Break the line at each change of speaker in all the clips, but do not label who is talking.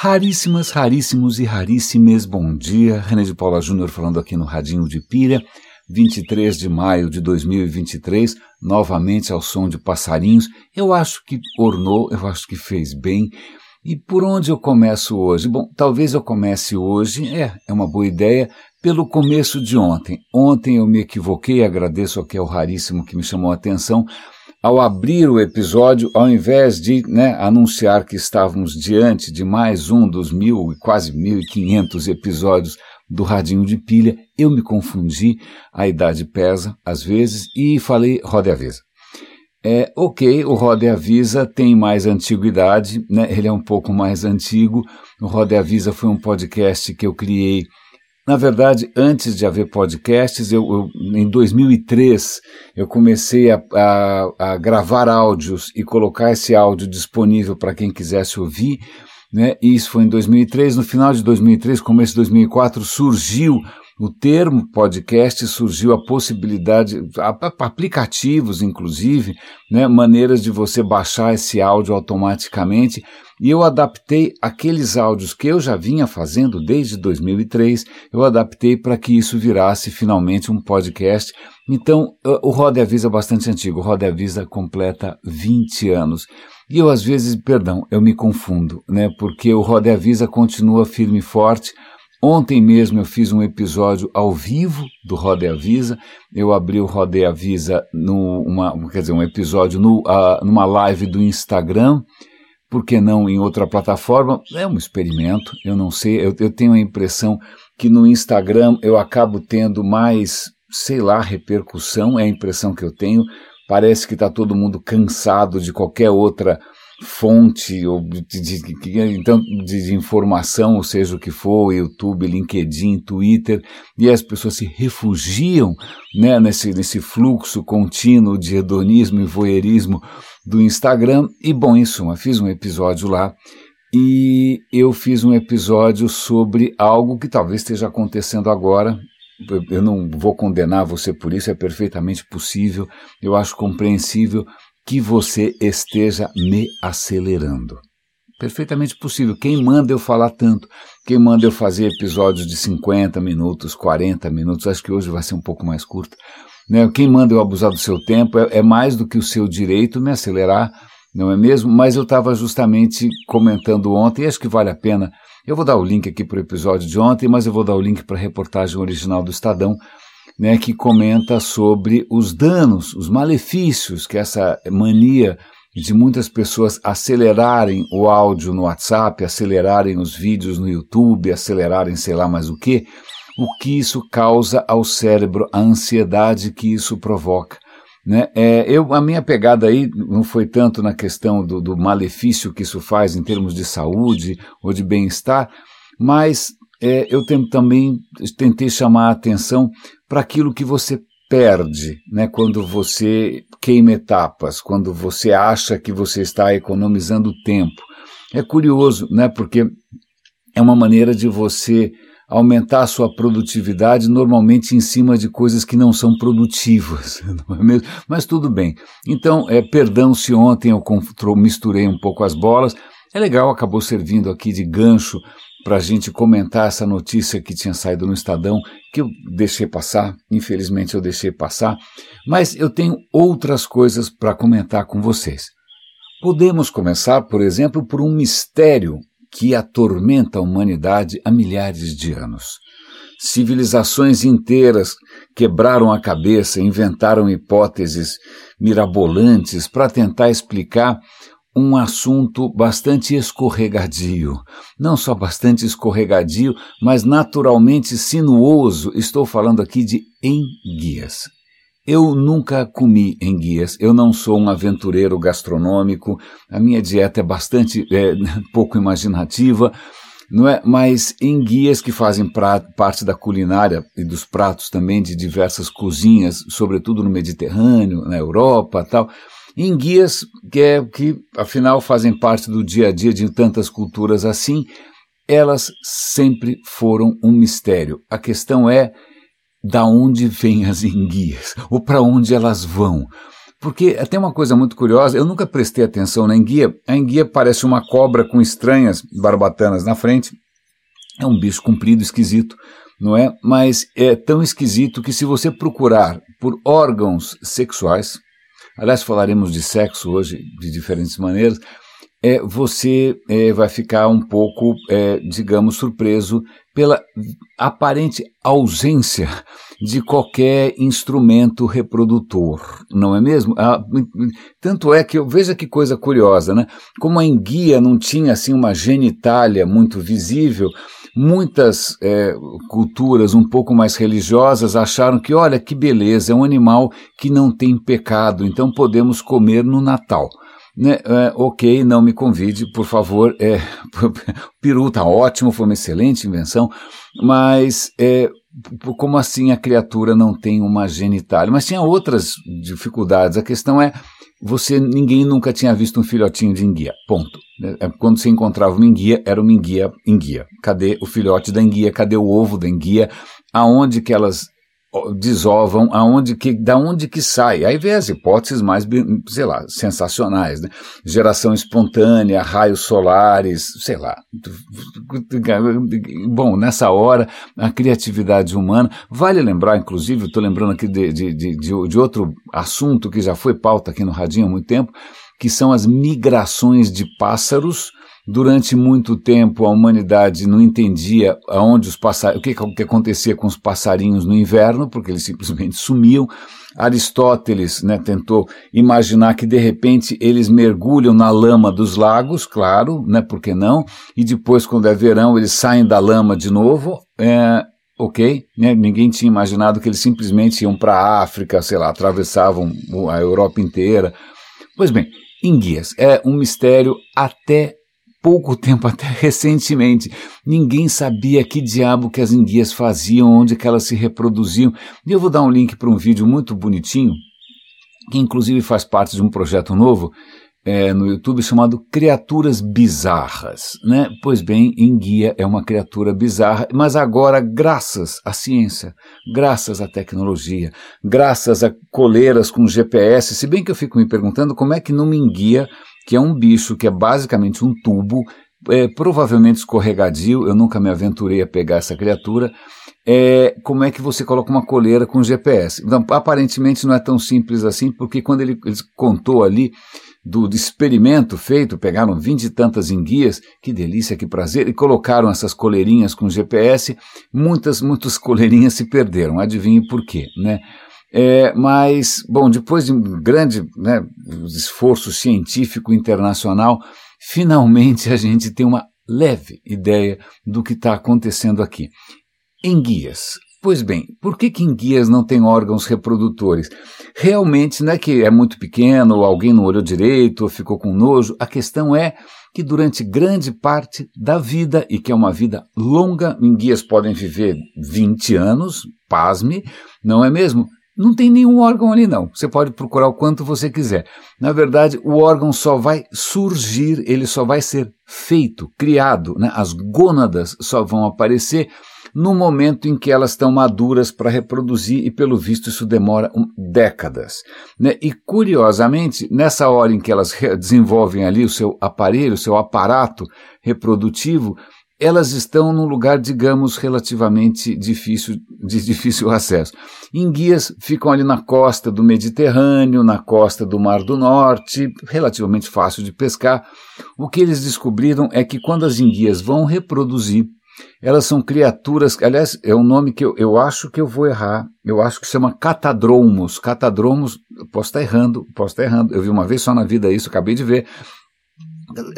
Raríssimas, raríssimos e raríssimes, bom dia. René de Paula Júnior falando aqui no Radinho de Pilha, 23 de maio de 2023, novamente ao som de passarinhos. Eu acho que ornou, eu acho que fez bem. E por onde eu começo hoje? Bom, talvez eu comece hoje, é, é uma boa ideia, pelo começo de ontem. Ontem eu me equivoquei, agradeço aqui ao Raríssimo que me chamou a atenção ao abrir o episódio, ao invés de né, anunciar que estávamos diante de mais um dos mil, quase mil e quinhentos episódios do Radinho de Pilha, eu me confundi, a idade pesa às vezes, e falei Roda e Avisa. É, ok, o Roda e Avisa tem mais antiguidade, né, ele é um pouco mais antigo. O Roda e Avisa foi um podcast que eu criei na verdade, antes de haver podcasts, eu, eu em 2003 eu comecei a, a, a, gravar áudios e colocar esse áudio disponível para quem quisesse ouvir. Né? E isso foi em 2003. No final de 2003, começo de 2004, surgiu o termo podcast, surgiu a possibilidade, aplicativos inclusive, né? maneiras de você baixar esse áudio automaticamente e eu adaptei aqueles áudios que eu já vinha fazendo desde 2003, eu adaptei para que isso virasse finalmente um podcast. Então, o Roda Avisa é bastante antigo, o Roda Avisa completa 20 anos. E eu às vezes, perdão, eu me confundo, né? Porque o Roda Avisa continua firme e forte. Ontem mesmo eu fiz um episódio ao vivo do Roda Avisa. Eu abri o Roda Avisa numa, quer dizer, um episódio no, uh, numa live do Instagram por que não em outra plataforma? É um experimento, eu não sei, eu, eu tenho a impressão que no Instagram eu acabo tendo mais, sei lá, repercussão, é a impressão que eu tenho. Parece que está todo mundo cansado de qualquer outra fonte ou de, de, de, então, de, informação, ou seja o que for, YouTube, LinkedIn, Twitter, e as pessoas se refugiam né, nesse, nesse fluxo contínuo de hedonismo e voyeurismo do Instagram. E bom, em suma, fiz um episódio lá e eu fiz um episódio sobre algo que talvez esteja acontecendo agora. Eu não vou condenar você por isso, é perfeitamente possível, eu acho compreensível que você esteja me acelerando. Perfeitamente possível. Quem manda eu falar tanto? Quem manda eu fazer episódios de 50 minutos, 40 minutos? Acho que hoje vai ser um pouco mais curto. Né? Quem manda eu abusar do seu tempo é, é mais do que o seu direito me acelerar, não é mesmo? Mas eu estava justamente comentando ontem, e acho que vale a pena. Eu vou dar o link aqui para o episódio de ontem, mas eu vou dar o link para a reportagem original do Estadão né, que comenta sobre os danos, os malefícios que essa mania de muitas pessoas acelerarem o áudio no WhatsApp, acelerarem os vídeos no YouTube, acelerarem sei lá mais o que, o que isso causa ao cérebro, a ansiedade que isso provoca. Né? É, eu, a minha pegada aí não foi tanto na questão do, do malefício que isso faz em termos de saúde ou de bem-estar, mas é, eu também tentei chamar a atenção para aquilo que você perde, né, quando você queima etapas, quando você acha que você está economizando tempo. É curioso, né, porque é uma maneira de você aumentar a sua produtividade normalmente em cima de coisas que não são produtivas, não é mesmo? Mas tudo bem. Então, é, perdão se ontem eu misturei um pouco as bolas. É legal, acabou servindo aqui de gancho para a gente comentar essa notícia que tinha saído no Estadão, que eu deixei passar, infelizmente eu deixei passar, mas eu tenho outras coisas para comentar com vocês. Podemos começar, por exemplo, por um mistério que atormenta a humanidade há milhares de anos. Civilizações inteiras quebraram a cabeça, inventaram hipóteses mirabolantes para tentar explicar um assunto bastante escorregadio. Não só bastante escorregadio, mas naturalmente sinuoso. Estou falando aqui de enguias. Eu nunca comi enguias, eu não sou um aventureiro gastronômico, a minha dieta é bastante é, pouco imaginativa, não é? Mas enguias que fazem parte da culinária e dos pratos também de diversas cozinhas, sobretudo no Mediterrâneo, na Europa, tal em guias que, é, que afinal fazem parte do dia a dia de tantas culturas assim, elas sempre foram um mistério. A questão é da onde vêm as enguias ou para onde elas vão. Porque tem uma coisa muito curiosa, eu nunca prestei atenção na enguia. A enguia parece uma cobra com estranhas barbatanas na frente. É um bicho comprido, esquisito, não é? Mas é tão esquisito que se você procurar por órgãos sexuais, aliás, falaremos de sexo hoje de diferentes maneiras, é, você é, vai ficar um pouco, é, digamos, surpreso pela aparente ausência de qualquer instrumento reprodutor, não é mesmo? Ah, tanto é que veja que coisa curiosa, né? Como a enguia não tinha assim uma genitália muito visível, muitas é, culturas um pouco mais religiosas acharam que, olha, que beleza, é um animal que não tem pecado, então podemos comer no Natal. Né, é, ok, não me convide, por favor. É, peru tá ótimo, foi uma excelente invenção, mas é, como assim a criatura não tem uma genitália? Mas tinha outras dificuldades. A questão é, você ninguém nunca tinha visto um filhotinho de enguia. Ponto. É, quando você encontrava uma enguia, era uma enguia enguia. Cadê o filhote da enguia? Cadê o ovo da enguia? Aonde que elas desovam aonde que, da onde que sai. Aí vem as hipóteses mais, sei lá, sensacionais, né? Geração espontânea, raios solares, sei lá. Bom, nessa hora, a criatividade humana, vale lembrar, inclusive, estou lembrando aqui de, de, de, de outro assunto que já foi pauta aqui no Radinho há muito tempo, que são as migrações de pássaros Durante muito tempo a humanidade não entendia aonde os passarinhos, o que, que acontecia com os passarinhos no inverno, porque eles simplesmente sumiam. Aristóteles né, tentou imaginar que de repente eles mergulham na lama dos lagos, claro, né, por que não? E depois, quando é verão, eles saem da lama de novo. É, ok, né, ninguém tinha imaginado que eles simplesmente iam para a África, sei lá, atravessavam a Europa inteira. Pois bem, enguias é um mistério até pouco tempo, até recentemente, ninguém sabia que diabo que as enguias faziam, onde que elas se reproduziam. E eu vou dar um link para um vídeo muito bonitinho, que inclusive faz parte de um projeto novo é, no YouTube chamado Criaturas Bizarras. Né? Pois bem, enguia é uma criatura bizarra, mas agora, graças à ciência, graças à tecnologia, graças a coleiras com GPS, se bem que eu fico me perguntando como é que numa enguia que é um bicho que é basicamente um tubo, é, provavelmente escorregadio, eu nunca me aventurei a pegar essa criatura. É, como é que você coloca uma coleira com GPS? Então, aparentemente não é tão simples assim, porque quando ele, ele contou ali do, do, experimento feito, pegaram vinte e tantas enguias, que delícia, que prazer, e colocaram essas coleirinhas com GPS, muitas, muitas coleirinhas se perderam, adivinhe por quê, né? É, mas, bom, depois de um grande né, esforço científico internacional, finalmente a gente tem uma leve ideia do que está acontecendo aqui. Enguias. Pois bem, por que, que enguias não tem órgãos reprodutores? Realmente não é que é muito pequeno, ou alguém não olhou direito, ou ficou com nojo. A questão é que durante grande parte da vida, e que é uma vida longa, enguias podem viver 20 anos, pasme, não é mesmo? Não tem nenhum órgão ali, não. Você pode procurar o quanto você quiser. Na verdade, o órgão só vai surgir, ele só vai ser feito, criado. Né? As gônadas só vão aparecer no momento em que elas estão maduras para reproduzir, e pelo visto isso demora um, décadas. Né? E curiosamente, nessa hora em que elas desenvolvem ali o seu aparelho, o seu aparato reprodutivo, elas estão num lugar, digamos, relativamente difícil, de difícil acesso. Enguias ficam ali na costa do Mediterrâneo, na costa do Mar do Norte, relativamente fácil de pescar. O que eles descobriram é que quando as enguias vão reproduzir, elas são criaturas, aliás, é um nome que eu, eu acho que eu vou errar, eu acho que chama catadromos. Catadromos, posso estar errando, posso estar errando. Eu vi uma vez só na vida isso, acabei de ver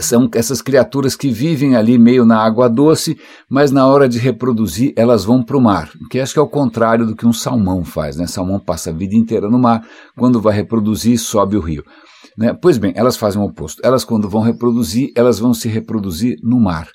são essas criaturas que vivem ali meio na água doce, mas na hora de reproduzir elas vão para o mar, que acho que é o contrário do que um salmão faz, né? Salmão passa a vida inteira no mar, quando vai reproduzir sobe o rio. Né? Pois bem, elas fazem o oposto. Elas quando vão reproduzir, elas vão se reproduzir no mar.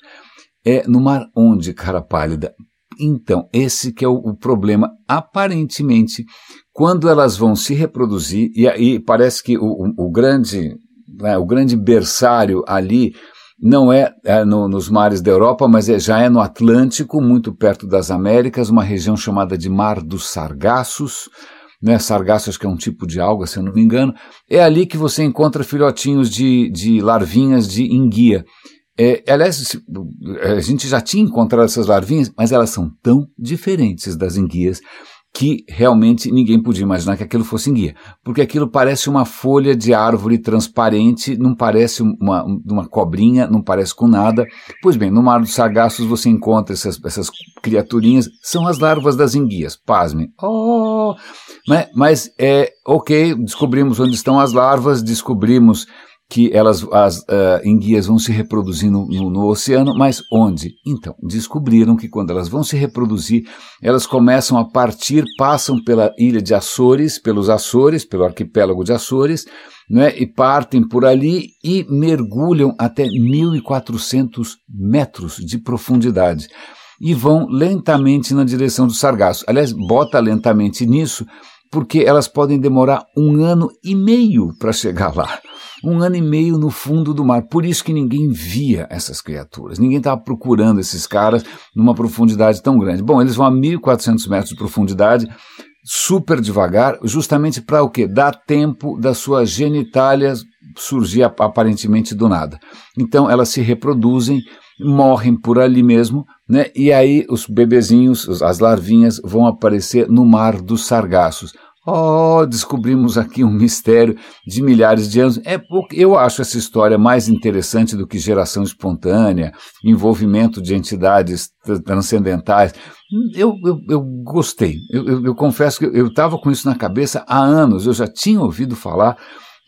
É no mar onde, cara pálida? Então, esse que é o, o problema. Aparentemente, quando elas vão se reproduzir, e aí parece que o, o, o grande né, o grande berçário ali não é, é no, nos mares da Europa, mas é, já é no Atlântico, muito perto das Américas, uma região chamada de Mar dos Sargassos. né, sargaço acho que é um tipo de alga, se eu não me engano, é ali que você encontra filhotinhos de, de larvinhas de enguia. É, aliás, a gente já tinha encontrado essas larvinhas, mas elas são tão diferentes das enguias que realmente ninguém podia imaginar que aquilo fosse enguia, porque aquilo parece uma folha de árvore transparente, não parece uma, uma cobrinha, não parece com nada. Pois bem, no Mar dos Sagaços você encontra essas, essas criaturinhas, são as larvas das enguias, pasmem. Oh! Mas, mas é ok, descobrimos onde estão as larvas, descobrimos que elas, as uh, enguias vão se reproduzir no, no, no, oceano, mas onde? Então, descobriram que quando elas vão se reproduzir, elas começam a partir, passam pela ilha de Açores, pelos Açores, pelo arquipélago de Açores, né, e partem por ali e mergulham até 1.400 metros de profundidade e vão lentamente na direção do sargaço. Aliás, bota lentamente nisso, porque elas podem demorar um ano e meio para chegar lá um ano e meio no fundo do mar. Por isso que ninguém via essas criaturas. Ninguém estava procurando esses caras numa profundidade tão grande. Bom, eles vão a 1.400 metros de profundidade, super devagar, justamente para o quê? Dar tempo da sua genitália surgir aparentemente do nada. Então elas se reproduzem, morrem por ali mesmo, né? E aí os bebezinhos, as larvinhas, vão aparecer no mar dos sargassos. Oh, descobrimos aqui um mistério de milhares de anos. É porque eu acho essa história mais interessante do que geração espontânea, envolvimento de entidades transcendentais. Eu, eu, eu gostei. Eu, eu, eu confesso que eu estava com isso na cabeça há anos. Eu já tinha ouvido falar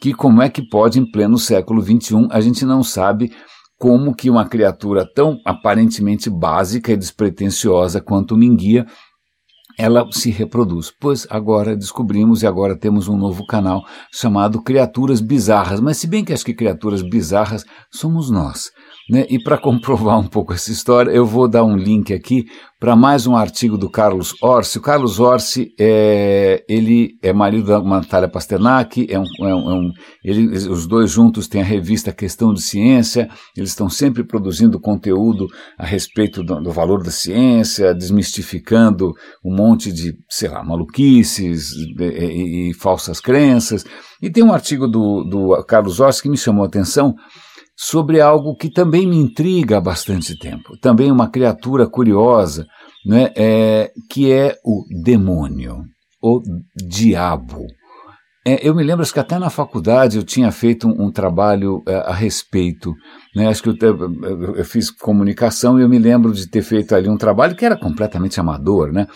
que como é que pode, em pleno século XXI, a gente não sabe como que uma criatura tão aparentemente básica e despretensiosa quanto o Minguia ela se reproduz. Pois agora descobrimos e agora temos um novo canal chamado Criaturas Bizarras. Mas se bem que acho que criaturas bizarras somos nós. Né? E para comprovar um pouco essa história, eu vou dar um link aqui para mais um artigo do Carlos Orsi. O Carlos Orsi é, ele é marido da Natália Pasternak, é um, é um, é um ele, os dois juntos têm a revista Questão de Ciência, eles estão sempre produzindo conteúdo a respeito do, do valor da ciência, desmistificando um monte de, sei lá, maluquices e, e, e falsas crenças. E tem um artigo do, do Carlos Orsi que me chamou a atenção, sobre algo que também me intriga há bastante tempo. Também uma criatura curiosa, né, é, que é o demônio, o diabo. É, eu me lembro que até na faculdade eu tinha feito um, um trabalho é, a respeito. Né? Acho que eu, eu, fiz comunicação e eu me lembro de ter feito ali um trabalho que era completamente amador, né?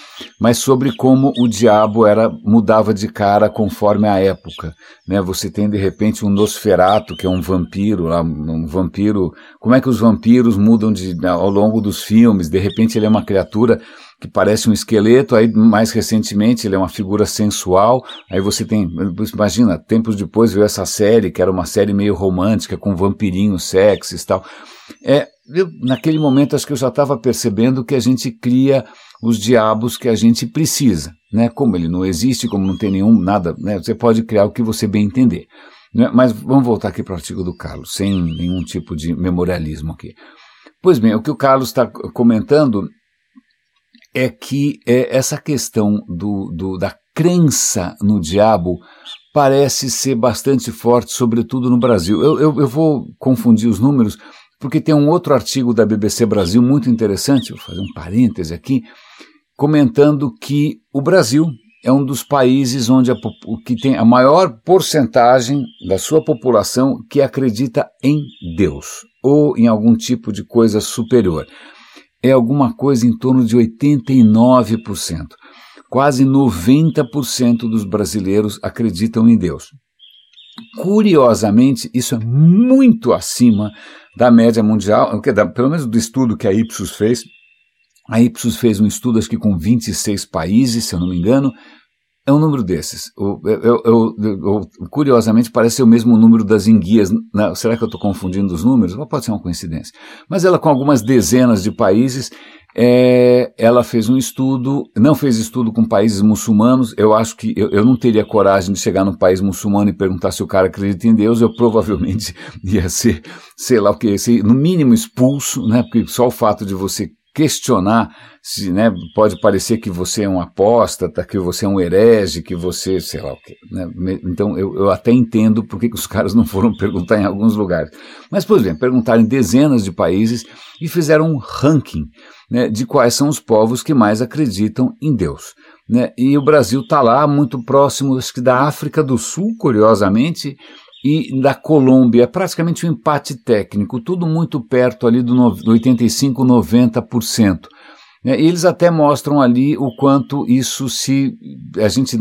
mas sobre como o diabo era mudava de cara conforme a época. Né? Você tem de repente um Nosferato, que é um vampiro, um vampiro. Como é que os vampiros mudam de, ao longo dos filmes? De repente ele é uma criatura que parece um esqueleto, aí mais recentemente ele é uma figura sensual, aí você tem, imagina, tempos depois veio essa série, que era uma série meio romântica, com vampirinhos sexys e tal. É, eu, naquele momento acho que eu já estava percebendo que a gente cria os diabos que a gente precisa, né? Como ele não existe, como não tem nenhum, nada, né? Você pode criar o que você bem entender. Né? Mas vamos voltar aqui para o artigo do Carlos, sem nenhum tipo de memorialismo aqui. Pois bem, o que o Carlos está comentando é que é, essa questão do, do, da crença no diabo parece ser bastante forte, sobretudo no Brasil. Eu, eu, eu, vou confundir os números, porque tem um outro artigo da BBC Brasil muito interessante, vou fazer um parêntese aqui, comentando que o Brasil é um dos países onde a, que tem a maior porcentagem da sua população que acredita em Deus ou em algum tipo de coisa superior é alguma coisa em torno de 89%. Quase 90% dos brasileiros acreditam em Deus. Curiosamente, isso é muito acima da média mundial, pelo menos do estudo que a Ipsos fez. A Ipsos fez um estudo, acho que com 26 países, se eu não me engano, é um número desses. Eu, eu, eu, curiosamente, parece ser o mesmo número das enguias. Será que eu estou confundindo os números? Pode ser uma coincidência. Mas ela, com algumas dezenas de países, é, ela fez um estudo, não fez estudo com países muçulmanos. Eu acho que eu, eu não teria coragem de chegar num país muçulmano e perguntar se o cara acredita em Deus. Eu provavelmente ia ser, sei lá o que, ser, no mínimo expulso, né? Porque só o fato de você questionar se, né, pode parecer que você é um apóstata, que você é um herege, que você, sei lá o quê. Né? Então eu, eu até entendo por que os caras não foram perguntar em alguns lugares. Mas, por exemplo, perguntaram em dezenas de países e fizeram um ranking né, de quais são os povos que mais acreditam em Deus. Né? E o Brasil está lá, muito próximo, acho que da África do Sul, curiosamente, e da Colômbia, praticamente um empate técnico, tudo muito perto ali do, no, do 85, 90%. É, eles até mostram ali o quanto isso se. a gente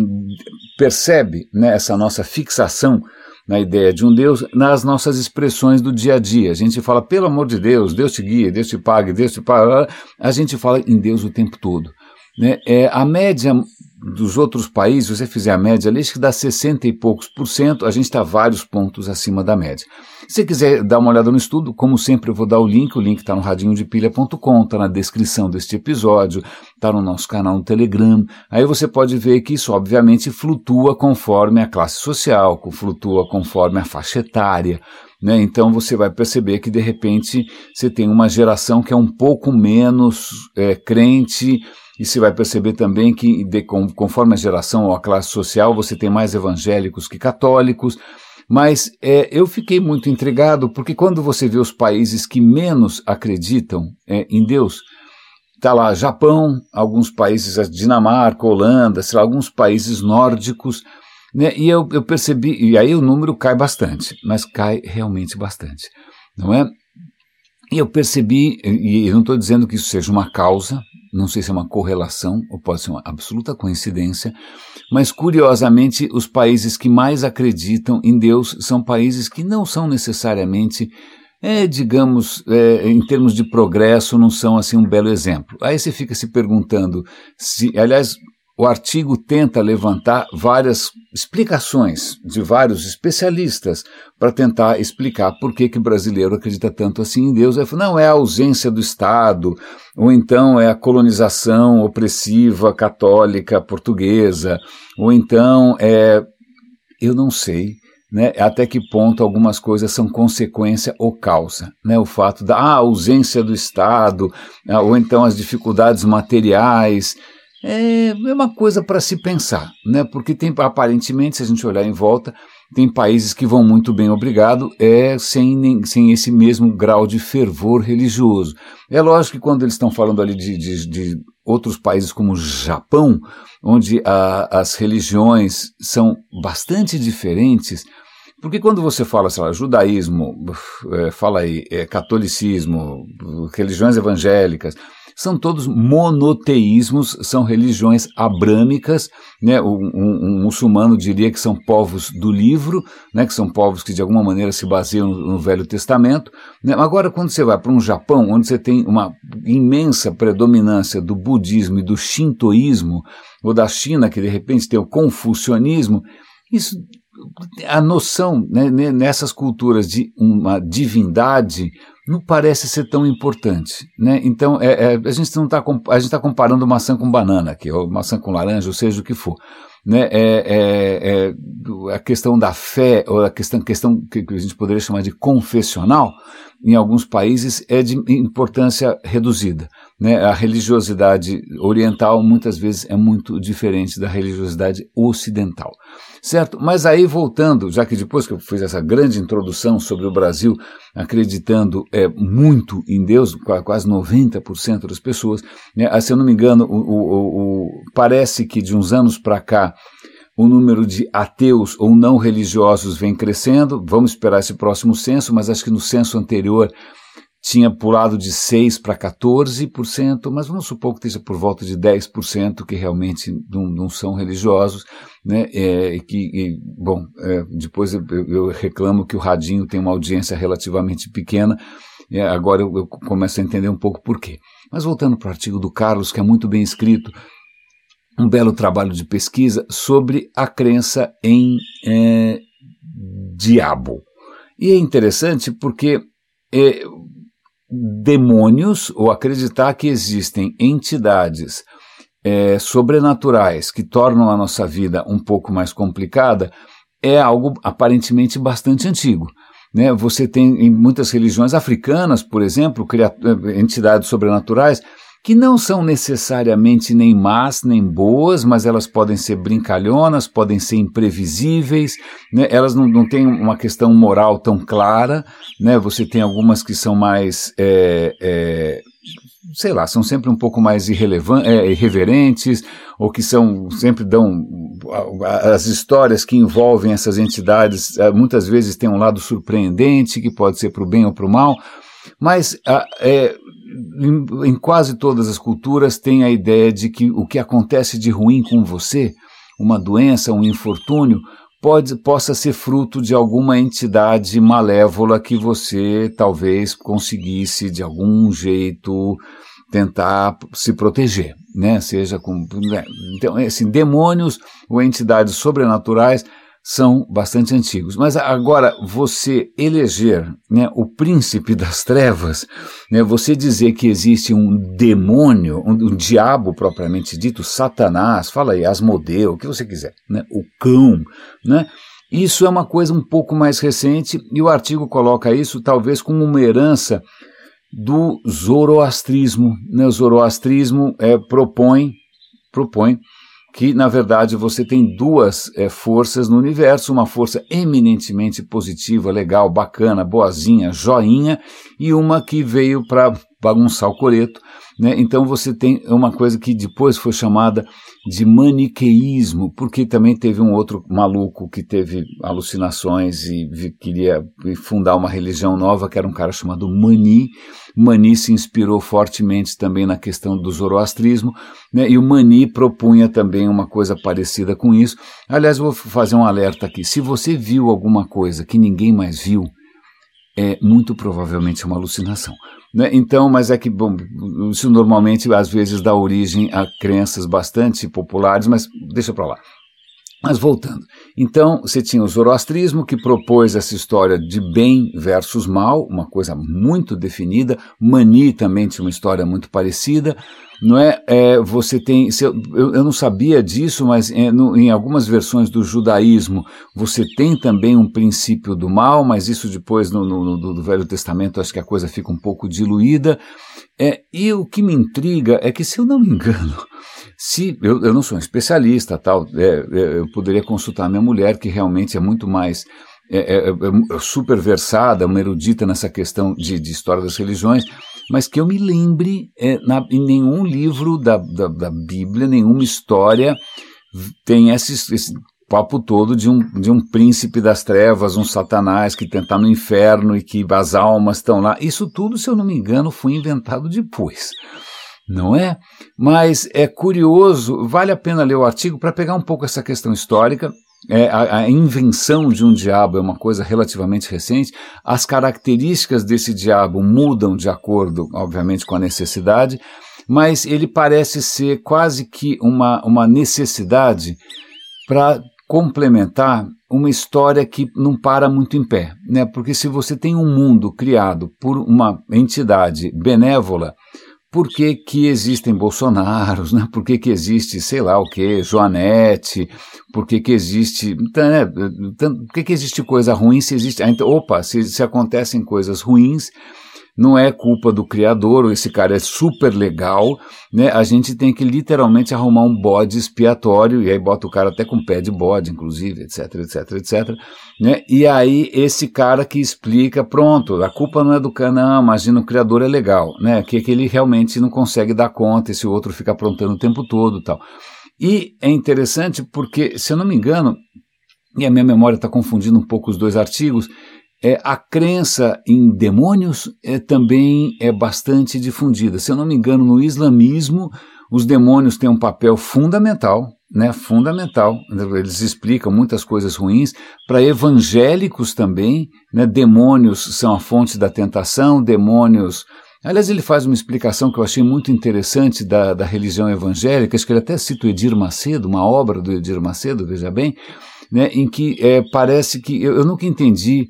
percebe né, essa nossa fixação na ideia de um Deus nas nossas expressões do dia a dia. A gente fala, pelo amor de Deus, Deus te guia, Deus te pague, Deus te paga. A gente fala em Deus o tempo todo. Né? É, a média dos outros países, se você fizer a média ali, acho que dá 60 e poucos por cento, a gente está vários pontos acima da média. Se você quiser dar uma olhada no estudo, como sempre eu vou dar o link, o link está no radinhodepilha.com, está na descrição deste episódio, está no nosso canal no Telegram, aí você pode ver que isso obviamente flutua conforme a classe social, flutua conforme a faixa etária, né? Então você vai perceber que de repente você tem uma geração que é um pouco menos é, crente, e você vai perceber também que, de, conforme a geração ou a classe social, você tem mais evangélicos que católicos. Mas é, eu fiquei muito intrigado porque quando você vê os países que menos acreditam é, em Deus, está lá Japão, alguns países, Dinamarca, Holanda, sei lá, alguns países nórdicos, né? E eu, eu percebi, e aí o número cai bastante, mas cai realmente bastante, não é? E eu percebi, e eu não estou dizendo que isso seja uma causa, não sei se é uma correlação ou pode ser uma absoluta coincidência, mas curiosamente os países que mais acreditam em Deus são países que não são necessariamente, é, digamos, é, em termos de progresso, não são assim um belo exemplo. Aí você fica se perguntando se, aliás, o artigo tenta levantar várias explicações de vários especialistas para tentar explicar por que, que o brasileiro acredita tanto assim em Deus. Falou, não, é a ausência do Estado, ou então é a colonização opressiva católica portuguesa, ou então é. Eu não sei. Né, até que ponto algumas coisas são consequência ou causa. Né, o fato da ah, ausência do Estado, ah, ou então as dificuldades materiais, é, uma coisa para se pensar, né? Porque tem aparentemente, se a gente olhar em volta, tem países que vão muito bem, obrigado, é sem, nem, sem esse mesmo grau de fervor religioso. É lógico que quando eles estão falando ali de, de, de outros países como o Japão, onde a, as religiões são bastante diferentes, porque quando você fala, sei lá, judaísmo, é, fala aí, é, catolicismo, religiões evangélicas, são todos monoteísmos, são religiões abrâmicas, né? Um, um, um, muçulmano diria que são povos do livro, né? que são povos que de alguma maneira se baseiam no, no Velho Testamento. Né? Agora, quando você vai para um Japão, onde você tem uma imensa predominância do budismo e do shintoísmo, ou da China, que de repente tem o confucionismo, isso a noção né, nessas culturas de uma divindade não parece ser tão importante. Né? Então, é, é, a gente não está a gente está comparando maçã com banana aqui, ou maçã com laranja, ou seja o que for. Né? É, é, é a questão da fé, ou a questão, questão que a gente poderia chamar de confessional, em alguns países é de importância reduzida. Né? A religiosidade oriental muitas vezes é muito diferente da religiosidade ocidental. Certo? Mas aí voltando, já que depois que eu fiz essa grande introdução sobre o Brasil acreditando é, muito em Deus, quase 90% das pessoas, né? Ah, se eu não me engano, o, o, o, parece que de uns anos para cá o número de ateus ou não religiosos vem crescendo. Vamos esperar esse próximo censo, mas acho que no censo anterior tinha pulado de 6% para 14%, mas vamos supor que esteja por volta de 10% que realmente não, não são religiosos, né? É, que, e, bom, é, depois eu, eu, reclamo que o Radinho tem uma audiência relativamente pequena, é, agora eu, eu começo a entender um pouco por quê. Mas voltando para o artigo do Carlos, que é muito bem escrito, um belo trabalho de pesquisa sobre a crença em é, diabo. E é interessante porque é, demônios, ou acreditar que existem entidades é, sobrenaturais que tornam a nossa vida um pouco mais complicada, é algo aparentemente bastante antigo. Né? Você tem em muitas religiões africanas, por exemplo, entidades sobrenaturais que não são necessariamente nem más nem boas, mas elas podem ser brincalhonas, podem ser imprevisíveis, né? elas não, não têm uma questão moral tão clara, né? você tem algumas que são mais. É, é, sei lá, são sempre um pouco mais é, irreverentes, ou que são sempre dão as histórias que envolvem essas entidades é, muitas vezes têm um lado surpreendente que pode ser para o bem ou para o mal, mas é, em, em quase todas as culturas tem a ideia de que o que acontece de ruim com você, uma doença, um infortúnio, pode, possa ser fruto de alguma entidade malévola que você talvez conseguisse de algum jeito tentar se proteger, né? Seja com né? então, assim, demônios ou entidades sobrenaturais são bastante antigos. Mas agora, você eleger né, o príncipe das trevas, né, você dizer que existe um demônio, um, um, diabo propriamente dito, Satanás, fala aí, Asmodeu, o que você quiser, né, o cão, né, isso é uma coisa um pouco mais recente e o artigo coloca isso talvez como uma herança do zoroastrismo. Né? O zoroastrismo é, propõe, propõe que, na verdade, você tem duas é, forças no universo, uma força eminentemente positiva, legal, bacana, boazinha, joinha, e uma que veio para bagunçar o coreto. Né? Então você tem uma coisa que depois foi chamada de maniqueísmo, porque também teve um outro maluco que teve alucinações e queria fundar uma religião nova, que era um cara chamado Mani. Mani se inspirou fortemente também na questão do zoroastrismo, né? e o Mani propunha também uma coisa parecida com isso. Aliás, vou fazer um alerta aqui: se você viu alguma coisa que ninguém mais viu, é muito provavelmente uma alucinação. Né? Então, mas é que, bom, isso normalmente às vezes dá origem a crenças bastante populares, mas deixa para lá. Mas voltando, então você tinha o zoroastrismo que propôs essa história de bem versus mal, uma coisa muito definida. Mani também tinha uma história muito parecida, não é? é você tem, eu, eu não sabia disso, mas é, no, em algumas versões do judaísmo você tem também um princípio do mal, mas isso depois no, no, no Velho Testamento acho que a coisa fica um pouco diluída. É, e o que me intriga é que, se eu não me engano, se eu, eu não sou um especialista, tal, é, é, eu poderia consultar minha mulher, que realmente é muito mais é, é, é, super versada, uma erudita nessa questão de, de, história das religiões, mas que eu me lembre, na, em nenhum livro da, da, da, Bíblia, nenhuma história tem esse, esse papo todo de um, de um príncipe das trevas, um satanás que está no inferno e que as almas estão lá. Isso tudo, se eu não me engano, foi inventado depois não é? Mas é curioso, vale a pena ler o artigo para pegar um pouco essa questão histórica. É, a, a, invenção de um diabo é uma coisa relativamente recente. As características desse diabo mudam de acordo, obviamente, com a necessidade, mas ele parece ser quase que uma, uma necessidade para complementar uma história que não para muito em pé, né? Porque se você tem um mundo criado por uma entidade benévola, por que, que existem Bolsonaros, né? por que, que existe, sei lá o que, Joanete, por que, que existe. Então, né? Por que, que existe coisa ruim se existe. Opa, se, se acontecem coisas ruins, não é culpa do criador, esse cara é super legal, né? A gente tem que literalmente arrumar um bode expiatório, e aí bota o cara até com pé de bode, inclusive, etc, etc, etc, né? E aí esse cara que explica, pronto, a culpa não é do cara, não, imagina o criador é legal, né? Que, que ele realmente não consegue dar conta, esse outro fica aprontando o tempo todo tal. E é interessante porque, se eu não me engano, e a minha memória está confundindo um pouco os dois artigos, é, a crença em demônios é, também é bastante difundida. Se eu não me engano, no islamismo, os demônios têm um papel fundamental, né, fundamental. Eles explicam muitas coisas ruins. Para evangélicos também, né, demônios são a fonte da tentação, demônios. Aliás, ele faz uma explicação que eu achei muito interessante da, da religião evangélica, acho que ele até cita o Edir Macedo, uma obra do Edir Macedo, veja bem, né, em que é, parece que eu, eu nunca entendi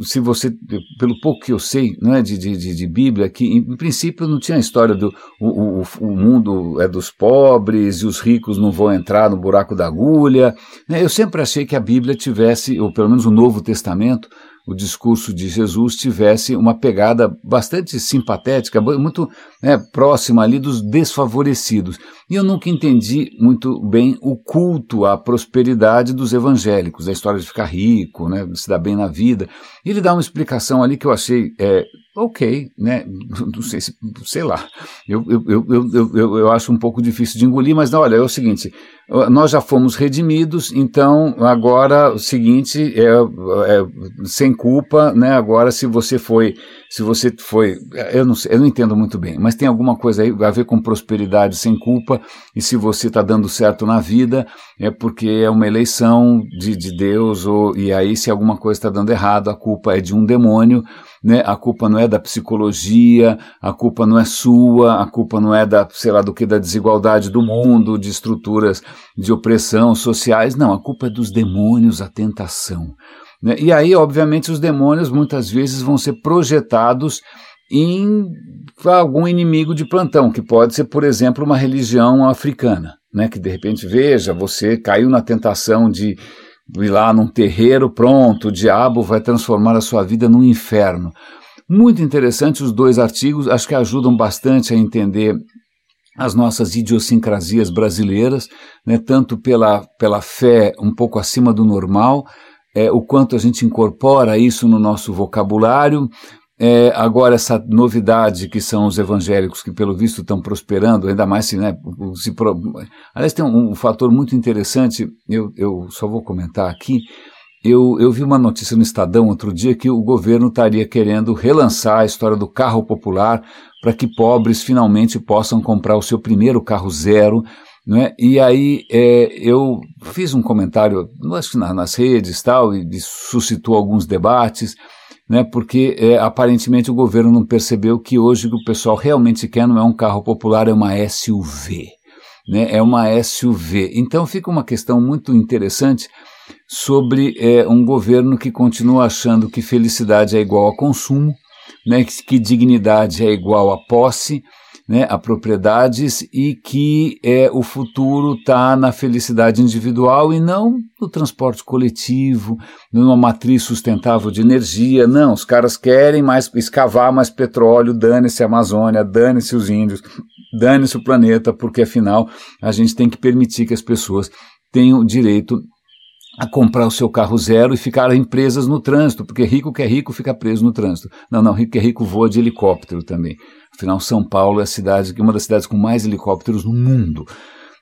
se você, pelo pouco que eu sei não é, de, de, de Bíblia, que em princípio não tinha a história do o, o, o, mundo é dos pobres e os ricos não vão entrar no buraco da agulha. Né? Eu sempre achei que a Bíblia tivesse, ou pelo menos o Novo Testamento, o discurso de Jesus tivesse uma pegada bastante simpatética, muito né, próxima ali dos desfavorecidos. E eu nunca entendi muito bem o culto à prosperidade dos evangélicos, a história de ficar rico, né, de se dar bem na vida. E ele dá uma explicação ali que eu achei é, ok, né? Não sei se, sei lá. Eu, eu, eu, eu, eu, acho um pouco difícil de engolir, mas não, olha, é o seguinte: nós já fomos redimidos, então agora o seguinte é, é sem culpa, né? Agora, se você foi, se você foi, eu não, eu não entendo muito bem, mas tem alguma coisa aí a ver com prosperidade sem culpa, e se você está dando certo na vida, é porque é uma eleição de, de Deus, ou, e aí se alguma coisa está dando errado, a culpa é de um demônio né? A culpa não é da psicologia, a culpa não é sua, a culpa não é da, sei lá, do que da desigualdade do mundo, de estruturas de opressão sociais, não, a culpa é dos demônios, a tentação. Né? E aí, obviamente, os demônios muitas vezes vão ser projetados em algum inimigo de plantão, que pode ser, por exemplo, uma religião africana, né? Que de repente, veja, você caiu na tentação de ir lá num terreiro, pronto, o diabo vai transformar a sua vida num inferno. Muito interessante os dois artigos, acho que ajudam bastante a entender as nossas idiosincrasias brasileiras, né, tanto pela, pela fé um pouco acima do normal, é, o quanto a gente incorpora isso no nosso vocabulário, é, agora, essa novidade que são os evangélicos que, pelo visto, estão prosperando, ainda mais se. Né, se pro... Aliás, tem um, um, fator muito interessante, eu, eu só vou comentar aqui. Eu, eu vi uma notícia no Estadão outro dia que o governo estaria querendo relançar a história do carro popular para que pobres finalmente possam comprar o seu primeiro carro zero. Né? E aí é, eu fiz um comentário, acho que nas redes tal, e suscitou alguns debates né, porque é, aparentemente o governo não percebeu que hoje o que o pessoal realmente quer não é um carro popular, é uma SUV. Né, é uma SUV. Então fica uma questão muito interessante sobre é, um governo que continua achando que felicidade é igual a consumo, né, que, dignidade é igual a posse, né, a propriedades e que é, o futuro está na felicidade individual e não no transporte coletivo, numa matriz sustentável de energia. Não, os caras querem mais escavar mais petróleo, dane-se a Amazônia, dane-se os índios, dane-se o planeta, porque afinal a gente tem que permitir que as pessoas tenham direito a comprar o seu carro zero e ficar presas no trânsito, porque rico que é rico fica preso no trânsito. Não, não, rico que é rico voa de helicóptero também. Afinal, São Paulo é a cidade, uma das cidades com mais helicópteros no mundo.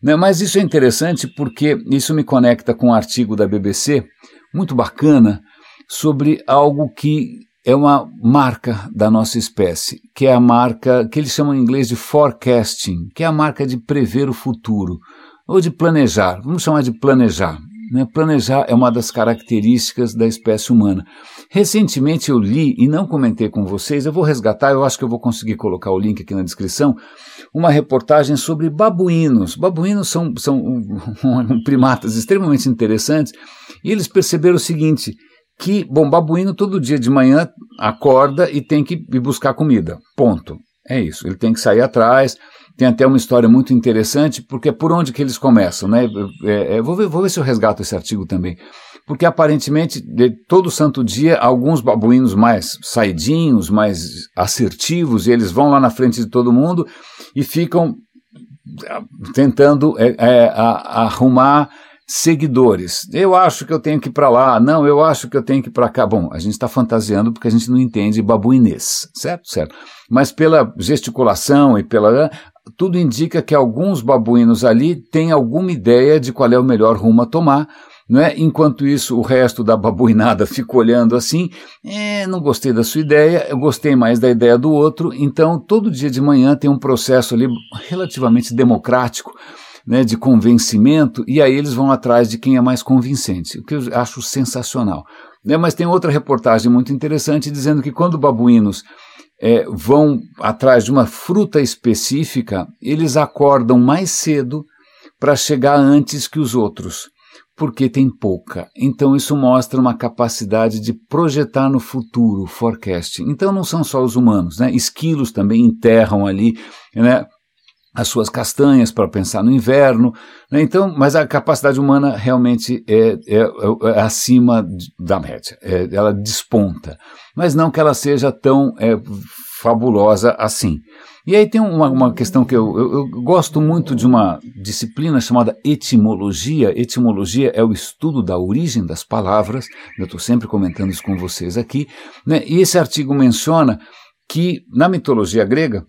Né, mas isso é interessante porque isso me conecta com um artigo da BBC, muito bacana, sobre algo que é uma marca da nossa espécie, que é a marca que eles chamam em inglês de forecasting, que é a marca de prever o futuro, ou de planejar, vamos chamar de planejar. Né? Planejar é uma das características da espécie humana. Recentemente eu li, e não comentei com vocês, eu vou resgatar, eu acho que eu vou conseguir colocar o link aqui na descrição, uma reportagem sobre babuínos. Babuínos são, são um, primatas extremamente interessantes, e eles perceberam o seguinte, que, bom, babuíno todo dia de manhã acorda e tem que ir buscar comida, ponto. É isso, ele tem que sair atrás, tem até uma história muito interessante, porque é por onde que eles começam, né? É, é, vou, ver, vou ver se eu resgato esse artigo também. Porque aparentemente, de todo santo dia, alguns babuínos mais saidinhos, mais assertivos, eles vão lá na frente de todo mundo e ficam ah, tentando é, é, a, arrumar seguidores. Eu acho que eu tenho que ir para lá, não, eu acho que eu tenho que ir para cá. Bom, a gente está fantasiando porque a gente não entende babuinês, certo? Certo. Mas pela gesticulação e pela tudo indica que alguns babuínos ali têm alguma ideia de qual é o melhor rumo a tomar, não é? Enquanto isso, o resto da babuinada fica olhando assim, é, não gostei da sua ideia, eu gostei mais da ideia do outro, então todo dia de manhã tem um processo ali relativamente democrático, né, de convencimento, e aí eles vão atrás de quem é mais convincente, o que eu acho sensacional. Né? Mas tem outra reportagem muito interessante dizendo que quando babuínos é, vão atrás de uma fruta específica, eles acordam mais cedo para chegar antes que os outros, porque tem pouca. Então isso mostra uma capacidade de projetar no futuro, forecasting. Então não são só os humanos, né? Esquilos também enterram ali, né? As suas castanhas para pensar no inverno. Né? Então, mas a capacidade humana realmente é, é, é acima da média. É, ela desponta, mas não que ela seja tão é, fabulosa assim. E aí tem uma, uma questão que eu, eu, eu, gosto muito de uma disciplina chamada etimologia. Etimologia é o estudo da origem das palavras. Eu estou sempre comentando isso com vocês aqui. Né? E esse artigo menciona que na mitologia grega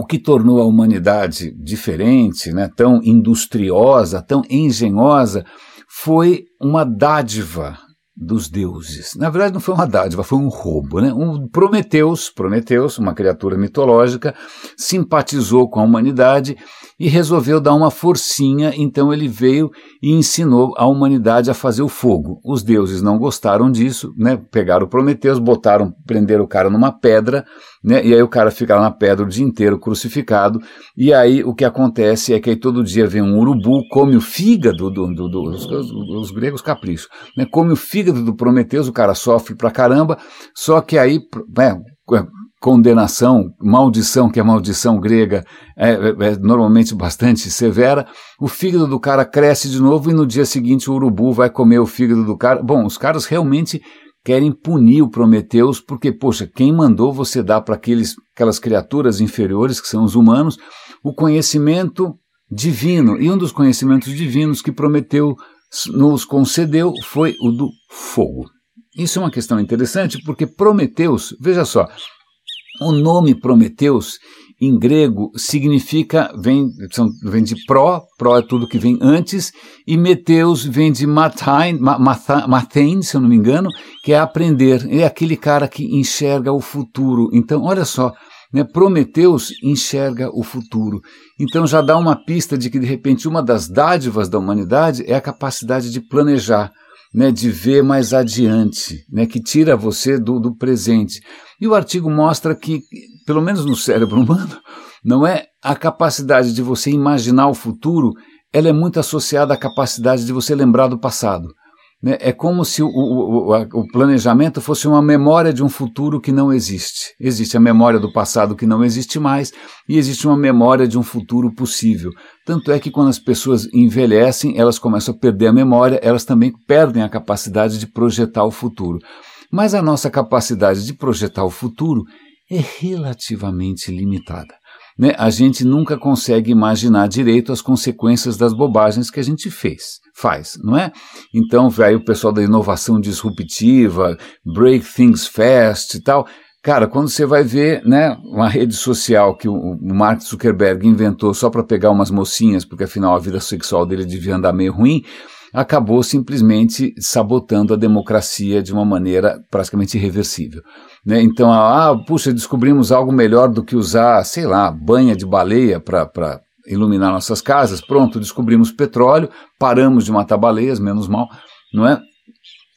o que tornou a humanidade diferente, né, tão industriosa, tão engenhosa, foi uma dádiva dos deuses. Na verdade, não foi uma dádiva, foi um roubo. Né? Um Prometeus, Prometeus, uma criatura mitológica, simpatizou com a humanidade e resolveu dar uma forcinha, então ele veio e ensinou a humanidade a fazer o fogo. Os deuses não gostaram disso, né? pegaram Prometeus, botaram, prenderam o cara numa pedra, né? e aí o cara fica na pedra o dia inteiro crucificado, e aí o que acontece é que aí todo dia vem um urubu, come o fígado do, do, do os, os, gregos capricho, né? come o fígado do Prometeus, o cara sofre pra caramba, só que aí, né, condenação, maldição, que é maldição grega, é, é, é, normalmente bastante severa, o fígado do cara cresce de novo e no dia seguinte o urubu vai comer o fígado do cara. Bom, os caras realmente querem punir o Prometeus, porque, poxa, quem mandou você dar para aquelas criaturas inferiores, que são os humanos, o conhecimento divino? E um dos conhecimentos divinos que Prometeu nos concedeu foi o do fogo. Isso é uma questão interessante porque Prometeus, veja só, o nome Prometeus, em grego, significa, vem, são, vem de pró, pró é tudo que vem antes, e meteus vem de matain, matain, se eu não me engano, que é aprender. É aquele cara que enxerga o futuro. Então, olha só, né, Prometeus enxerga o futuro. Então já dá uma pista de que, de repente, uma das dádivas da humanidade é a capacidade de planejar né, de ver mais adiante, né, que tira você do, do presente. E o artigo mostra que, pelo menos no cérebro humano, não é a capacidade de você imaginar o futuro, ela é muito associada à capacidade de você lembrar do passado. Né? É como se o, o, o, planejamento fosse uma memória de um futuro que não existe. Existe a memória do passado que não existe mais e existe uma memória de um futuro possível. Tanto é que quando as pessoas envelhecem, elas começam a perder a memória, elas também perdem a capacidade de projetar o futuro. Mas a nossa capacidade de projetar o futuro é relativamente limitada né, a gente nunca consegue imaginar direito as consequências das bobagens que a gente fez, faz, não é? Então, vai o pessoal da inovação disruptiva, break things fast e tal. Cara, quando você vai ver, né, uma rede social que o Mark Zuckerberg inventou só para pegar umas mocinhas, porque afinal a vida sexual dele devia andar meio ruim, acabou simplesmente sabotando a democracia de uma maneira praticamente irreversível. Né? Então, ah, puxa, descobrimos algo melhor do que usar, sei lá, banha de baleia para iluminar nossas casas. Pronto, descobrimos petróleo, paramos de matar baleias, menos mal, não é?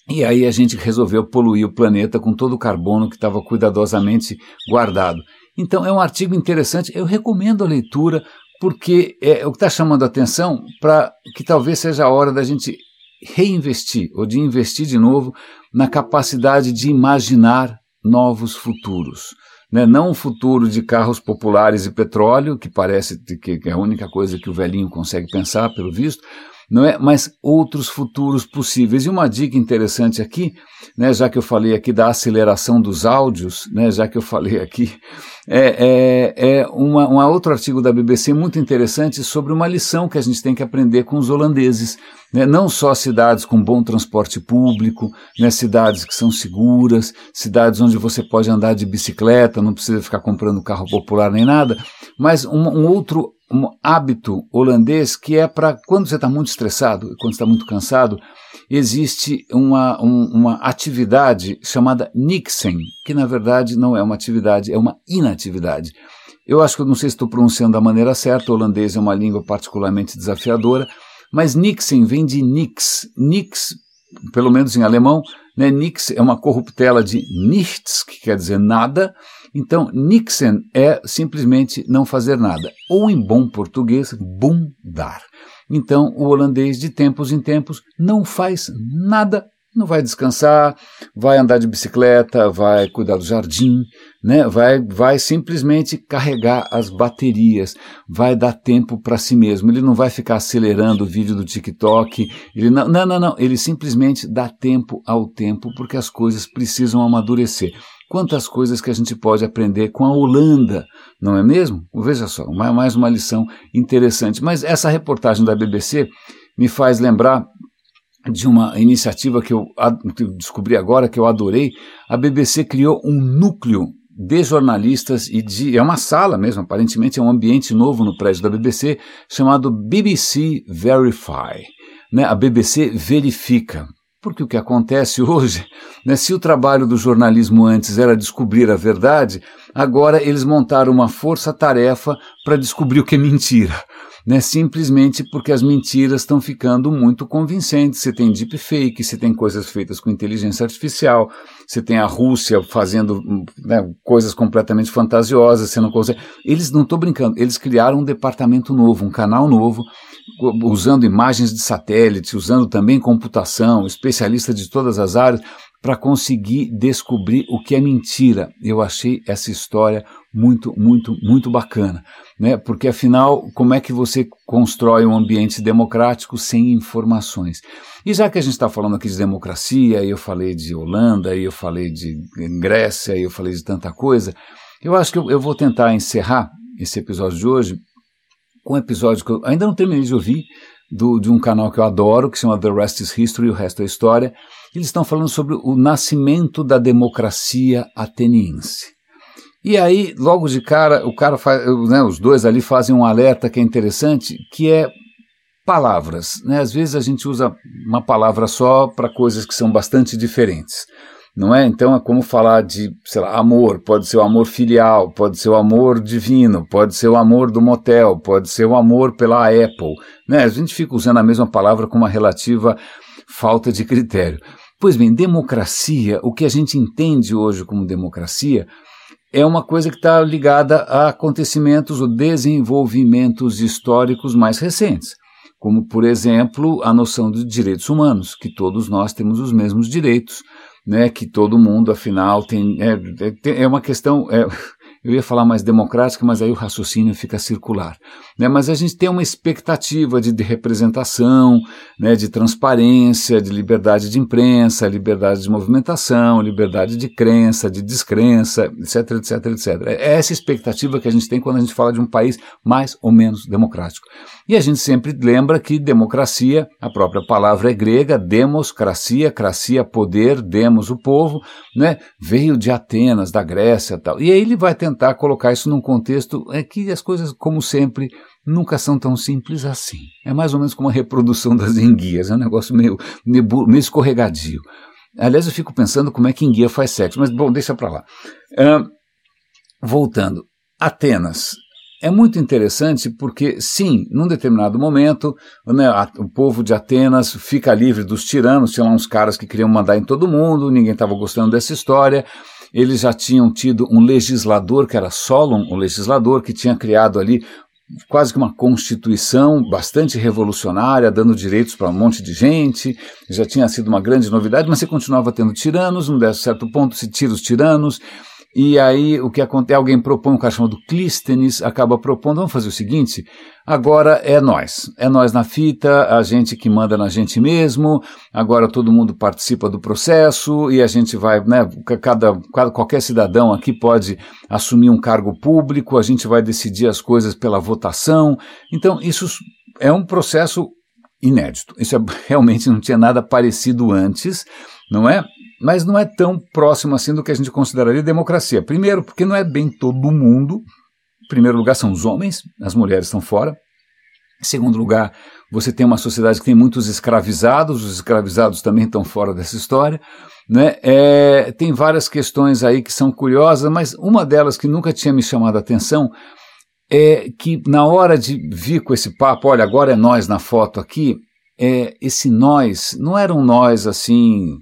E aí a gente resolveu poluir o planeta com todo o carbono que estava cuidadosamente guardado. Então é um artigo interessante, eu recomendo a leitura, porque é o que está chamando a atenção para que talvez seja a hora da gente reinvestir ou de investir de novo na capacidade de imaginar novos futuros. Né? Não um futuro de carros populares e petróleo, que parece que é a única coisa que o velhinho consegue pensar, pelo visto, não é? Mas outros futuros possíveis. E uma dica interessante aqui, né, já que eu falei aqui da aceleração dos áudios, né, já que eu falei aqui, é, é, é uma, um outro artigo da BBC muito interessante sobre uma lição que a gente tem que aprender com os holandeses. Né, não só cidades com bom transporte público, né, cidades que são seguras, cidades onde você pode andar de bicicleta, não precisa ficar comprando carro popular nem nada, mas um, um outro um hábito holandês que é para quando você está muito estressado, quando está muito cansado, existe uma, um, uma atividade chamada Nixen, que na verdade não é uma atividade, é uma inatividade. Eu acho que eu não sei se estou pronunciando da maneira certa, o holandês é uma língua particularmente desafiadora, mas Nixen vem de Nix. Nix, pelo menos em alemão, né, Nix é uma corruptela de nichts, que quer dizer nada, então, Nixon é simplesmente não fazer nada, ou em bom português, bundar. Então, o holandês, de tempos em tempos, não faz nada Não vai descansar, vai andar de bicicleta, vai cuidar do jardim, né? vai, vai simplesmente carregar as baterias, vai dar tempo para si mesmo. Ele não vai ficar acelerando o vídeo do TikTok. Ele não, não, não, não. Ele simplesmente dá tempo ao tempo porque as coisas precisam amadurecer. Quantas coisas que a gente pode aprender com a Holanda, não é mesmo? Veja só, mais uma lição interessante. Mas essa reportagem da BBC me faz lembrar de uma iniciativa que eu descobri agora, que eu adorei. A BBC criou um núcleo de jornalistas e de. É uma sala mesmo, aparentemente é um ambiente novo no prédio da BBC, chamado BBC Verify. Né? A BBC verifica. Porque o que acontece hoje, né, se o trabalho do jornalismo antes era descobrir a verdade, agora eles montaram uma força-tarefa para descobrir o que é mentira né, simplesmente porque as mentiras estão ficando muito convincentes. Você tem deepfake, você tem coisas feitas com inteligência artificial, você tem a Rússia fazendo né, coisas completamente fantasiosas, você não consegue. Eles não estou brincando, eles criaram um departamento novo, um canal novo, usando imagens de satélite, usando também computação, especialista de todas as áreas, para conseguir descobrir o que é mentira. Eu achei essa história muito, muito, muito bacana, né? Porque afinal, como é que você constrói um ambiente democrático sem informações? E já que a gente está falando aqui de democracia, e eu falei de Holanda, e eu falei de Grécia, e eu falei de tanta coisa, eu acho que eu, eu vou tentar encerrar esse episódio de hoje com um episódio que eu ainda não terminei de ouvir, do, de um canal que eu adoro, que se chama The Rest is History, o resto é história. Eles estão falando sobre o nascimento da democracia ateniense. E aí, logo de cara, o cara faz, né, os dois ali fazem um alerta que é interessante, que é palavras. Né? Às vezes a gente usa uma palavra só para coisas que são bastante diferentes não é? Então é como falar de, sei lá, amor, pode ser o amor filial, pode ser o amor divino, pode ser o amor do motel, pode ser o amor pela Apple, né? A gente fica usando a mesma palavra com uma relativa falta de critério. Pois bem, democracia, o que a gente entende hoje como democracia, é uma coisa que está ligada a acontecimentos ou desenvolvimentos históricos mais recentes como, por exemplo, a noção de direitos humanos, que todos nós temos os mesmos direitos, né, que todo mundo, afinal, tem. É, é, é uma questão. É, eu ia falar mais democrática, mas aí o raciocínio fica circular. Né? Mas a gente tem uma expectativa de, de representação, né, de transparência, de liberdade de imprensa, liberdade de movimentação, liberdade de crença, de descrença, etc, etc, etc. É essa expectativa que a gente tem quando a gente fala de um país mais ou menos democrático. E a gente sempre lembra que democracia, a própria palavra é grega, democracia, cracia, poder, demos, o povo, né, veio de Atenas, da Grécia tal. E aí ele vai tentar colocar isso num contexto é que as coisas, como sempre, nunca são tão simples assim. É mais ou menos como a reprodução das enguias, é um negócio meio, meio, meio escorregadio. Aliás, eu fico pensando como é que enguia faz sexo, mas bom, deixa para lá. Uh, voltando, Atenas é muito interessante porque, sim, num determinado momento, né, a, o povo de Atenas fica livre dos tiranos, tinha lá uns caras que queriam mandar em todo mundo, ninguém estava gostando dessa história. Eles já tinham tido um legislador, que era Solon, o legislador, que tinha criado ali quase que uma constituição bastante revolucionária, dando direitos para um monte de gente, já tinha sido uma grande novidade, mas você continuava tendo tiranos, num certo ponto se tira os tiranos, e aí o que acontece? Alguém propõe um cara chamado Clístenes, acaba propondo, vamos fazer o seguinte, agora é nós, é nós na fita, a gente que manda na gente mesmo, agora todo mundo participa do processo e a gente vai, né, cada, cada qualquer cidadão aqui pode assumir um cargo público, a gente vai decidir as coisas pela votação. Então isso é um processo inédito. Isso é, realmente não tinha nada parecido antes, não é? Mas não é tão próximo assim do que a gente consideraria democracia. Primeiro, porque não é bem todo mundo. Em primeiro lugar, são os homens, as mulheres estão fora. Em segundo lugar, você tem uma sociedade que tem muitos escravizados, os escravizados também estão fora dessa história. Né? É, tem várias questões aí que são curiosas, mas uma delas que nunca tinha me chamado a atenção é que na hora de vir com esse papo, olha, agora é nós na foto aqui, é, esse nós não era um nós assim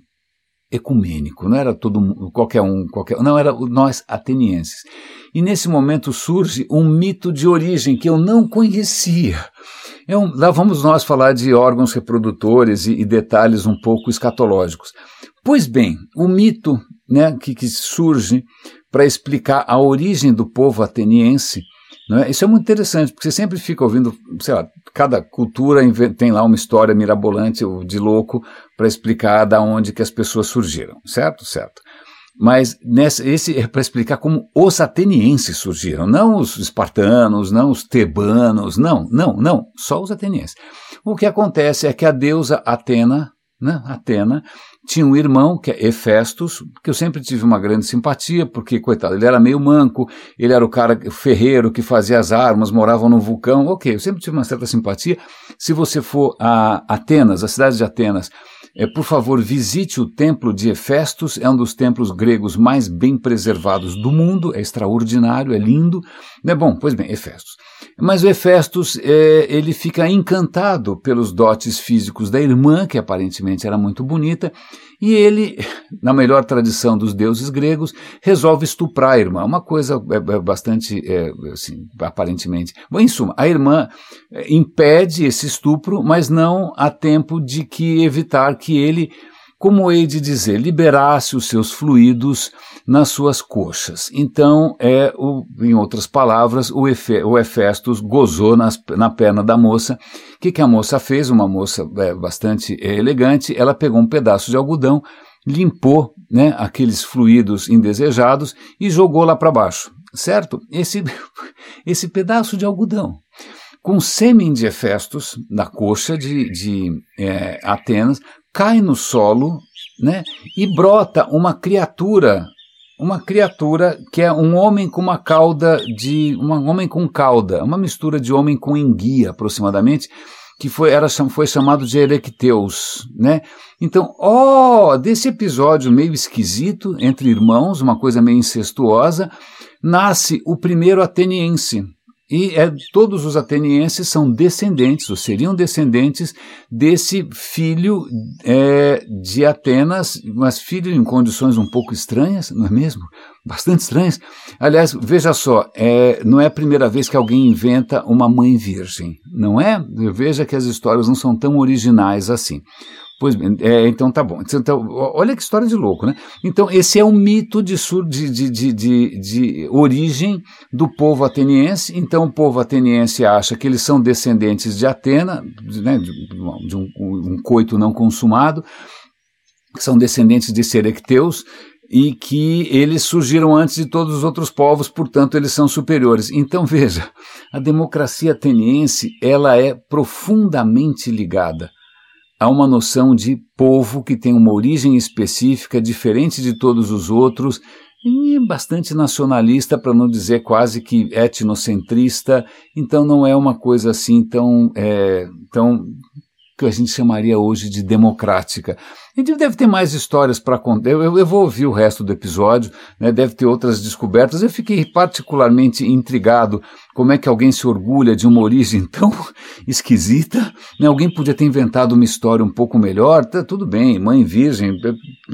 ecumênico, não era todo qualquer um, qualquer, não era nós atenienses. E nesse momento surge um mito de origem que eu não conhecia. É um, lá vamos nós falar de órgãos reprodutores e, e detalhes um pouco escatológicos. Pois bem, o mito né, que, que surge para explicar a origem do povo ateniense é? Isso é muito interessante, porque você sempre fica ouvindo, sei lá, cada cultura tem lá uma história mirabolante de louco para explicar da onde que as pessoas surgiram, certo? Certo. Mas nessa, esse é para explicar como os atenienses surgiram, não os espartanos, não os tebanos, não, não, não, só os atenienses. O que acontece é que a deusa Atena, né, Atena, tinha um irmão, que é Hefestos, que eu sempre tive uma grande simpatia, porque, coitado, ele era meio manco, ele era o cara ferreiro que fazia as armas, morava no vulcão, ok, eu sempre tive uma certa simpatia. Se você for a Atenas, a cidade de Atenas, por favor, visite o templo de Hefestos, é um dos templos gregos mais bem preservados do mundo, é extraordinário, é lindo. É bom, pois bem, Hefestos. Mas o Hefestos, é, ele fica encantado pelos dotes físicos da irmã, que aparentemente era muito bonita, e ele, na melhor tradição dos deuses gregos, resolve estuprar a irmã. Uma coisa é, é bastante, é, assim, aparentemente. Bom, em suma, a irmã é, impede esse estupro, mas não há tempo de que evitar que ele como hei de dizer, liberasse os seus fluidos nas suas coxas. Então, é o, em outras palavras, o, Efe, o Hefestos gozou nas, na perna da moça. O que, que a moça fez? Uma moça é, bastante é, elegante, ela pegou um pedaço de algodão, limpou né, aqueles fluidos indesejados e jogou lá para baixo. Certo? Esse, esse pedaço de algodão com sêmen de Hefestos na coxa de, de é, Atenas, cai no solo, né? E brota uma criatura, uma criatura que é um homem com uma cauda de, um homem com cauda, uma mistura de homem com enguia, aproximadamente, que foi, era, foi chamado de Erecteus, né? Então, ó, oh, desse episódio meio esquisito entre irmãos, uma coisa meio incestuosa, nasce o primeiro ateniense, e é, todos os atenienses são descendentes, ou seriam descendentes desse filho é, de Atenas, mas filho em condições um pouco estranhas, não é mesmo? Bastante estranhas. Aliás, veja só, é, não é a primeira vez que alguém inventa uma mãe virgem, não é? Veja que as histórias não são tão originais assim. Pois bem, é, então tá bom. Então, olha que história de louco, né? Então, esse é um mito de, de, de, de, de origem do povo ateniense. Então, o povo ateniense acha que eles são descendentes de Atena, né, de, de um, um, coito não consumado, são descendentes de Serecteus, e que eles surgiram antes de todos os outros povos, portanto eles são superiores. Então veja, a democracia ateniense ela é profundamente ligada há uma noção de povo que tem uma origem específica, diferente de todos os outros, e bastante nacionalista, para não dizer quase que etnocentrista, então não é uma coisa assim tão, é, tão que a gente chamaria hoje de democrática. Gente deve ter mais histórias para contar. Eu, eu, vou ouvir o resto do episódio, né? deve ter outras descobertas. Eu fiquei particularmente intrigado como é que alguém se orgulha de uma origem tão esquisita. Né? Alguém podia ter inventado uma história um pouco melhor. Tá, tudo bem, mãe virgem,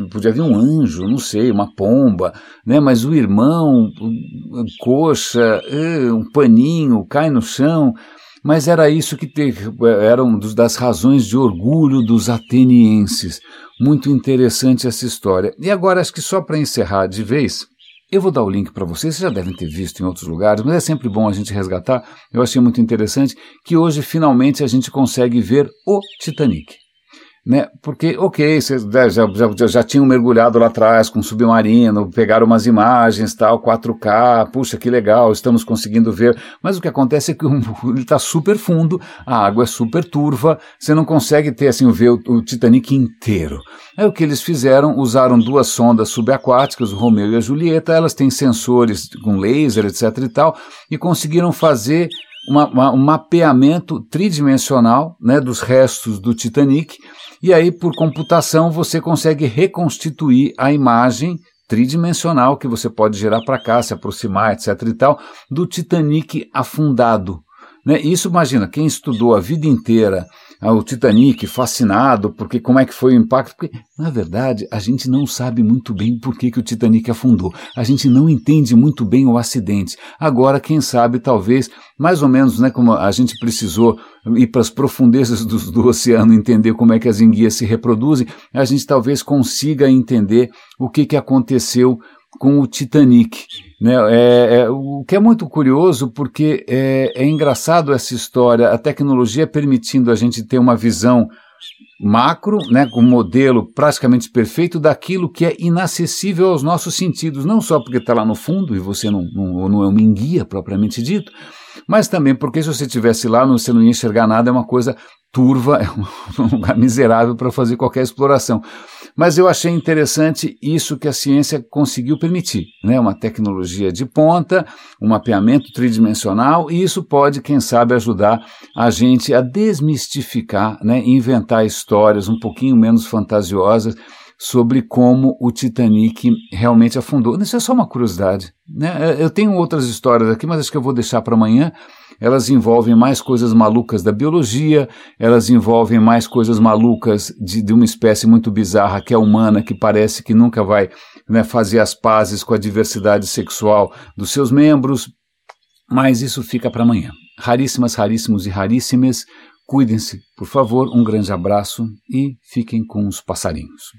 podia vir um anjo, não sei, uma pomba, né? mas o irmão, coxa, um paninho, cai no chão. Mas era isso que te, era uma das razões de orgulho dos atenienses. Muito interessante essa história. E agora, acho que só para encerrar de vez, eu vou dar o link para vocês, vocês já devem ter visto em outros lugares, mas é sempre bom a gente resgatar. Eu achei muito interessante que hoje finalmente a gente consegue ver o Titanic né? Porque, ok, vocês já, já, já tinham mergulhado lá atrás com submarino, pegaram umas imagens, tal, 4K, puxa, que legal, estamos conseguindo ver. Mas o que acontece é que ele está super fundo, a água é super turva, você não consegue ter, assim, ver o, o Titanic inteiro. Aí o que eles fizeram, usaram duas sondas subaquáticas, o Romeo e a Julieta, elas têm sensores com laser, etc e tal, e conseguiram fazer uma, uma, um mapeamento tridimensional né, dos restos do Titanic, e aí, por computação, você consegue reconstituir a imagem tridimensional que você pode gerar para cá, se aproximar, etc. e tal, do Titanic afundado. Né? Isso, imagina, quem estudou a vida inteira ah, o Titanic, fascinado, porque como é que foi o impacto, porque, na verdade, a gente não sabe muito bem por que, que o Titanic afundou. A gente não entende muito bem o acidente. Agora, quem sabe, talvez, mais ou menos, né, como a gente precisou ir para as profundezas do, do oceano entender como é que as enguias se reproduzem, a gente talvez consiga entender o que, que aconteceu com o Titanic. Né? É, é, o que é muito curioso, porque é, é engraçado essa história, a tecnologia permitindo a gente ter uma visão macro, né, com um modelo praticamente perfeito daquilo que é inacessível aos nossos sentidos, não só porque está lá no fundo e você não, não, não é uma enguia propriamente dito, mas também porque se você estivesse lá você não ia enxergar nada, é uma coisa turva, é um lugar miserável para fazer qualquer exploração. Mas eu achei interessante isso que a ciência conseguiu permitir, né? Uma tecnologia de ponta, um mapeamento tridimensional, e isso pode, quem sabe, ajudar a gente a desmistificar, né? Inventar histórias um pouquinho menos fantasiosas sobre como o Titanic realmente afundou. Isso é só uma curiosidade. Né? Eu tenho outras histórias aqui, mas acho que eu vou deixar para amanhã elas envolvem mais coisas malucas da biologia, elas envolvem mais coisas malucas de, de uma espécie muito bizarra que é humana, que parece que nunca vai né, fazer as pazes com a diversidade sexual dos seus membros, mas isso fica para amanhã. Raríssimas, raríssimos e raríssimas, cuidem-se, por favor, um grande abraço e fiquem com os passarinhos.